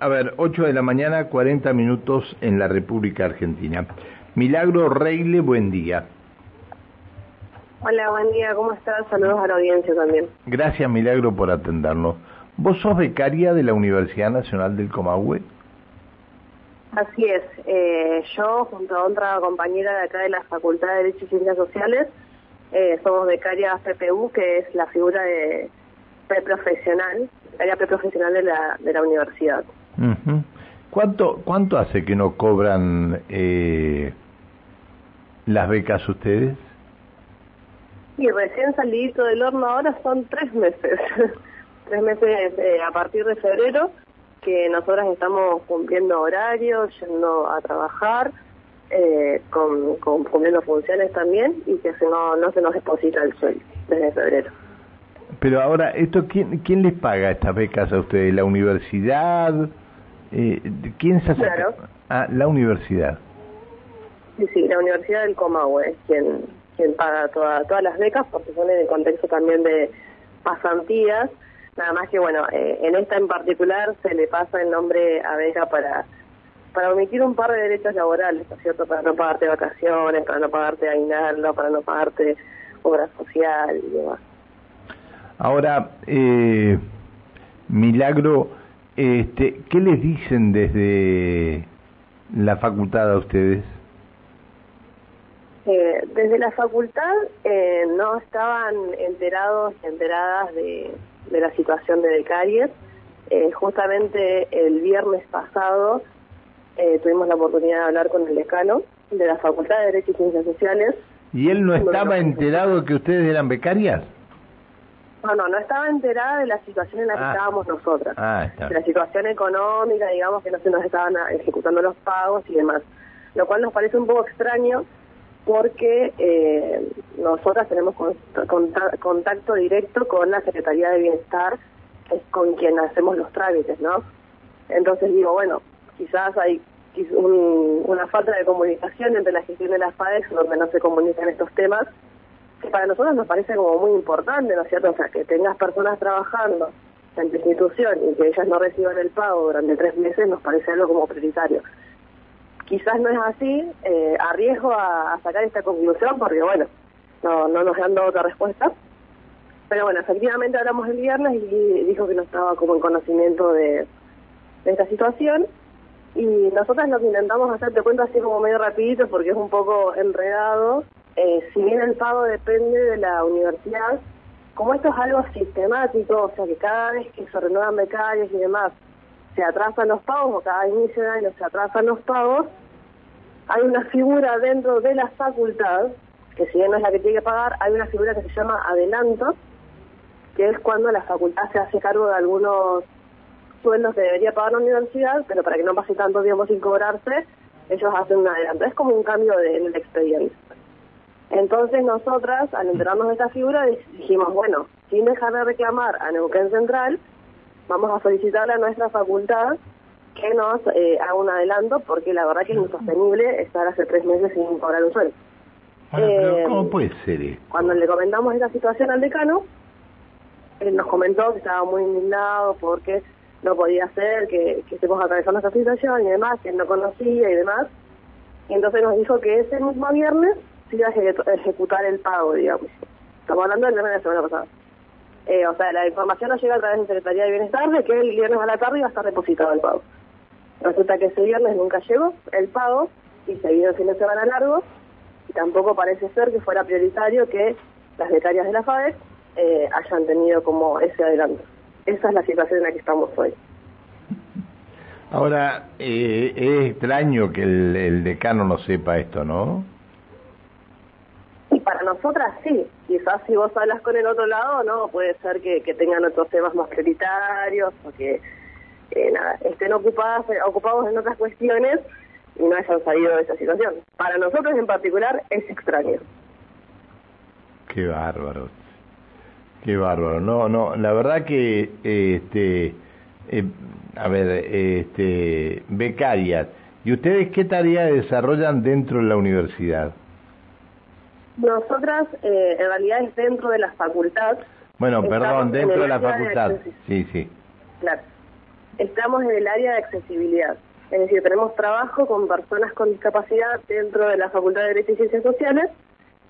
a ver, 8 de la mañana, 40 minutos en la República Argentina. Milagro Reile, buen día. Hola, buen día, ¿cómo estás? Saludos a la audiencia también. Gracias, Milagro, por atendernos. ¿Vos sos becaria de la Universidad Nacional del Comahue? Así es. Eh, yo, junto a otra compañera de acá de la Facultad de Derecho y Ciencias Sociales, eh, somos becarias PPU, que es la figura de preprofesional, becaria preprofesional de la, de la universidad. ¿Cuánto, ¿Cuánto hace que no cobran eh, las becas ustedes? Y recién salido del horno ahora son tres meses. tres meses eh, a partir de febrero que nosotras estamos cumpliendo horarios, yendo a trabajar, eh, con, cumpliendo funciones también y que no, no se nos deposita el sueldo desde febrero. Pero ahora, esto ¿quién, quién les paga estas becas a ustedes? ¿La universidad? Eh, ¿Quién se hace? Claro. Ah, la universidad. Sí, sí, la Universidad del Comahue es quien, quien paga toda, todas las becas porque son en el contexto también de pasantías. Nada más que, bueno, eh, en esta en particular se le pasa el nombre a beca para para omitir un par de derechos laborales, ¿no es cierto? Para no pagarte vacaciones, para no pagarte aguinaldo, para no pagarte obra social y demás. Ahora, eh, Milagro, este, ¿qué les dicen desde la facultad a ustedes? Eh, desde la facultad eh, no estaban enterados y enteradas de, la situación de becarias. Eh, justamente el viernes pasado tuvimos la oportunidad de hablar con el decano de la Facultad de Derecho y Ciencias Sociales. ¿Y él no estaba enterado de que ustedes eran becarias? No, no, no estaba enterada de la situación en la que ah. estábamos nosotras. Ah, de la situación económica, digamos, que no se nos estaban ejecutando los pagos y demás. Lo cual nos parece un poco extraño porque eh, nosotras tenemos contacto directo con la Secretaría de Bienestar, que es con quien hacemos los trámites, ¿no? Entonces digo, bueno, quizás hay una falta de comunicación entre la gestión de las FADEX, donde no se comunican estos temas, que para nosotros nos parece como muy importante, ¿no es cierto? O sea, que tengas personas trabajando en tu institución y que ellas no reciban el pago durante tres meses nos parece algo como prioritario. Quizás no es así, eh, arriesgo a, sacar esta conclusión porque, bueno, no, no nos han dado otra respuesta. Pero bueno, efectivamente hablamos el viernes y dijo que no estaba como en conocimiento de, esta situación. Y nosotras lo que intentamos hacer, te cuento así como medio rapidito porque es un poco enredado. Eh, si bien el pago depende de la universidad, como esto es algo sistemático, o sea que cada vez que se renuevan becarios y demás, se atrasan los pagos o cada inicio de año se atrasan los pagos, hay una figura dentro de la facultad, que si bien no es la que tiene que pagar, hay una figura que se llama adelanto, que es cuando la facultad se hace cargo de algunos sueldos que debería pagar la universidad, pero para que no pase tanto tiempo sin cobrarse, ellos hacen un adelanto. Es como un cambio de, en el expediente. Entonces nosotras, al enterarnos de esta figura, dijimos, bueno, sin dejar de reclamar a Neuquén Central, vamos a solicitarle a nuestra facultad que nos eh, haga un adelanto, porque la verdad que es insostenible estar hace tres meses sin cobrar un sueldo. Eh, ¿Cómo puede ser Cuando le comentamos esta situación al decano, él nos comentó que estaba muy indignado porque no podía ser, que, que estemos atravesando esta situación y demás, que él no conocía y demás. Y entonces nos dijo que ese mismo viernes se iba a ejecutar el pago, digamos. Estamos hablando del viernes de la semana pasada. Eh, o sea, la información nos llega a través de Secretaría de Bienestar de que el viernes a la tarde iba a estar depositado el pago. Resulta que ese viernes nunca llegó el pago y se vino el fin de semana largo y tampoco parece ser que fuera prioritario que las becarias de la FADEC eh, hayan tenido como ese adelanto. Esa es la situación en la que estamos hoy. Ahora, eh, es extraño que el, decano no sepa esto, ¿no? Nosotras sí. Quizás si vos hablas con el otro lado, no, puede ser que, tengan otros temas más prioritarios o que eh, nada, estén ocupadas, ocupados en otras cuestiones y no hayan salido de esa situación. Para nosotros en particular es extraño. Qué bárbaro. Qué bárbaro. No, no, la verdad que, este, eh, a ver, este, becarias. ¿Y ustedes qué tarea desarrollan dentro de la universidad? Nosotras, eh, en realidad es dentro de la facultad. Bueno, perdón, dentro de la facultad. sí, sí. Claro. estamos en el área de accesibilidad. Es decir, tenemos trabajo con personas con discapacidad dentro de la Facultad de Derecho y Ciencias Sociales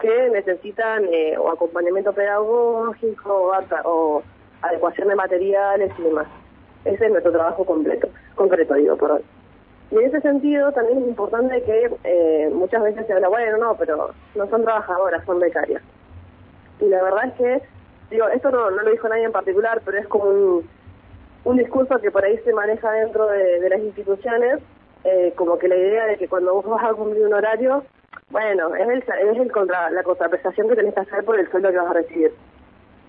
que necesitan eh, o acompañamiento pedagógico o, adecuación de materiales y demás. Ese es nuestro trabajo completo, concreto, digo, por hoy. Y en ese sentido también es importante que eh, muchas veces se habla, bueno, no, pero no son trabajadoras, son becarias. Y la verdad es que, digo, esto no, lo dijo nadie en particular, pero es como un, un discurso que por ahí se maneja dentro de, las instituciones, eh, como que la idea de que cuando vos vas a cumplir un horario, bueno, es, el, es el contra, la contraprestación que tenés que hacer por el sueldo que vas a recibir.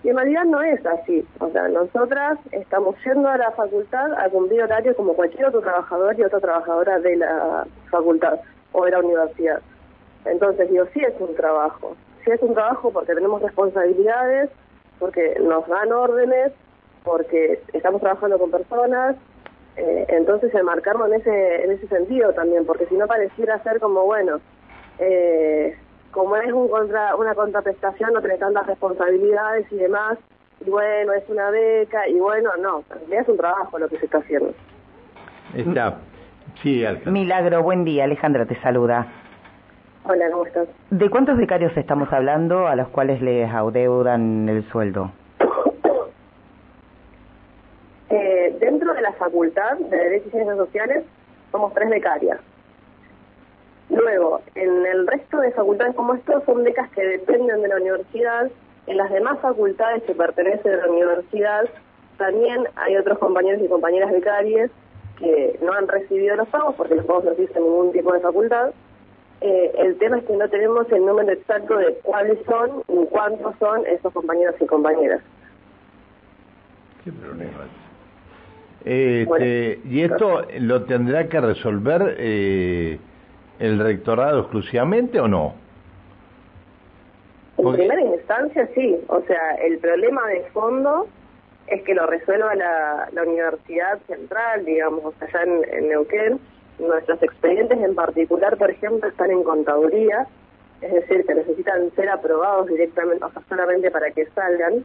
Y en realidad no es así. O sea, nosotras estamos yendo a la facultad a cumplir horario como cualquier otro trabajador y otra trabajadora de la facultad o de la universidad. Entonces, digo, sí es un trabajo. Sí es un trabajo porque tenemos responsabilidades, porque nos dan órdenes, porque estamos trabajando con personas. Eh, entonces, enmarcarlo en ese, en ese sentido también, porque si no pareciera ser como, bueno, eh, como es un contra, una contraprestación, no tiene tantas responsabilidades y demás, y bueno, es una beca, y bueno, no, es un trabajo lo que se está haciendo. Está. Sí, Milagro, buen día, Alejandra te saluda. Hola, ¿cómo estás? ¿De cuántos becarios estamos hablando a los cuales les adeudan el sueldo? eh, dentro de la Facultad de Derecho y Ciencias Sociales somos tres becarias. Luego, en el resto de facultades como esto son becas que dependen de la universidad. En las demás facultades que pertenecen a la universidad también hay otros compañeros y compañeras becarias que no han recibido los pagos porque los pagos no existen ningún tipo de facultad. Eh, el tema es que no tenemos el número exacto de cuáles son ni cuántos son esos compañeros y compañeras. ¿Qué problema este, ¿Y esto lo tendrá que resolver eh, el rectorado exclusivamente o no? En primera instancia sí, o sea, el problema de fondo es que lo resuelva la, Universidad Central, digamos, allá en, en, Neuquén. Nuestros expedientes en particular, por ejemplo, están en contaduría, es decir, que necesitan ser aprobados directamente, o sea, solamente para que salgan.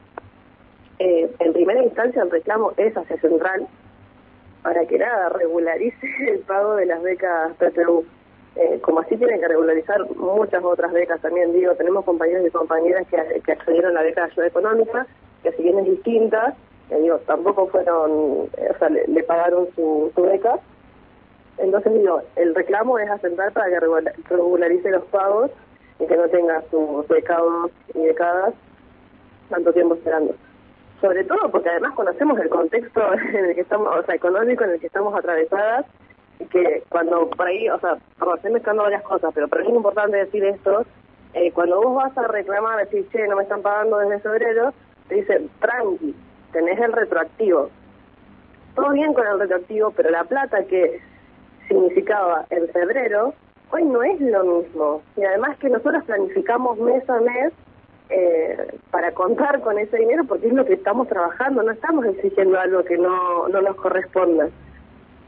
Eh, en primera instancia el reclamo es hacia Central, para que nada regularice el pago de las becas PTU. Eh, como así tienen que regularizar muchas otras becas también, digo, tenemos compañeros y compañeras que, accedieron a la beca de ayuda económica, que si bien es distinta, eh, digo, tampoco fueron, eh, o sea, le, pagaron su, beca. Entonces digo, el reclamo es asentar para que regularice los pagos y que no tenga sus becados y becadas tanto tiempo esperando sobre todo porque además conocemos el contexto en el que estamos, o sea, económico en el que estamos atravesadas que cuando por ahí, o sea, perdón, estoy mezclando varias cosas, pero para es importante decir esto, eh, cuando vos vas a reclamar, decir, che, no me están pagando desde febrero, te dicen, tranqui, tenés el retroactivo. Todo bien con el retroactivo, pero la plata que significaba en febrero, hoy no es lo mismo. Y además que nosotros planificamos mes a mes eh, para contar con ese dinero porque es lo que estamos trabajando, no estamos exigiendo algo que no, no nos corresponda.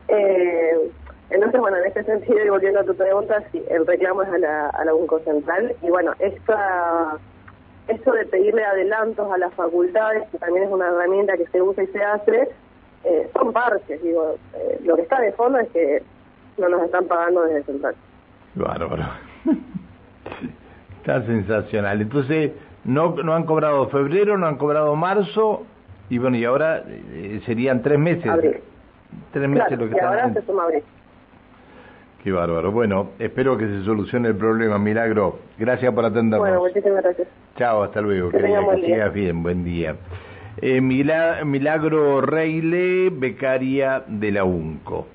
Eh, entonces, bueno, en este sentido, y volviendo a tu pregunta, sí, el reclamo es a la, a la UNCO Central. Y bueno, esta, esto de pedirle adelantos a las facultades, que también es una herramienta que se usa y se hace, eh, son parches. Digo, eh, lo que está de fondo es que no nos están pagando desde Central. Bárbaro. está sensacional. Entonces, no, no han cobrado febrero, no han cobrado marzo, y bueno, y ahora eh, serían tres meses. Tres meses lo que y ahora se suma abril. Qué bárbaro. Bueno, espero que se solucione el problema, Milagro. Gracias por atendernos. Bueno, muchísimas gracias. Chao, hasta luego. Que, que sigas bien, buen día. Eh, Milagro Reile, becaria de la UNCO.